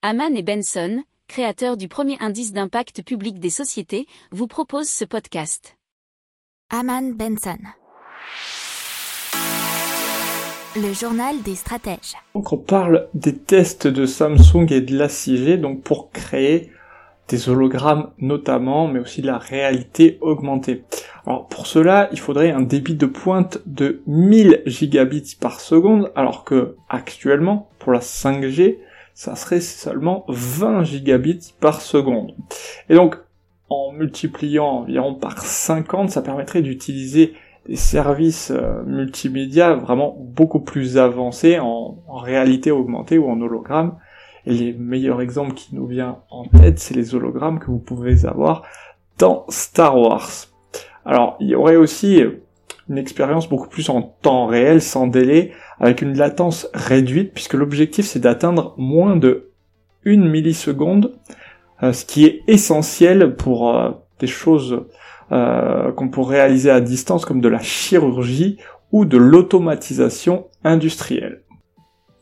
Haman et Benson, créateurs du premier indice d'impact public des sociétés, vous proposent ce podcast. Haman Benson. Le journal des stratèges. Donc on parle des tests de Samsung et de la 6G donc pour créer des hologrammes notamment, mais aussi de la réalité augmentée. Alors pour cela, il faudrait un débit de pointe de 1000 gigabits par seconde, alors que actuellement, pour la 5G, ça serait seulement 20 gigabits par seconde. Et donc, en multipliant environ par 50, ça permettrait d'utiliser des services euh, multimédia vraiment beaucoup plus avancés en, réalité augmentée ou en hologramme. Et les meilleurs exemples qui nous viennent en tête, c'est les hologrammes que vous pouvez avoir dans Star Wars. Alors, il y aurait aussi une expérience beaucoup plus en temps réel, sans délai, avec une latence réduite, puisque l'objectif c'est d'atteindre moins de 1 milliseconde, euh, ce qui est essentiel pour euh, des choses euh, qu'on pourrait réaliser à distance, comme de la chirurgie ou de l'automatisation industrielle.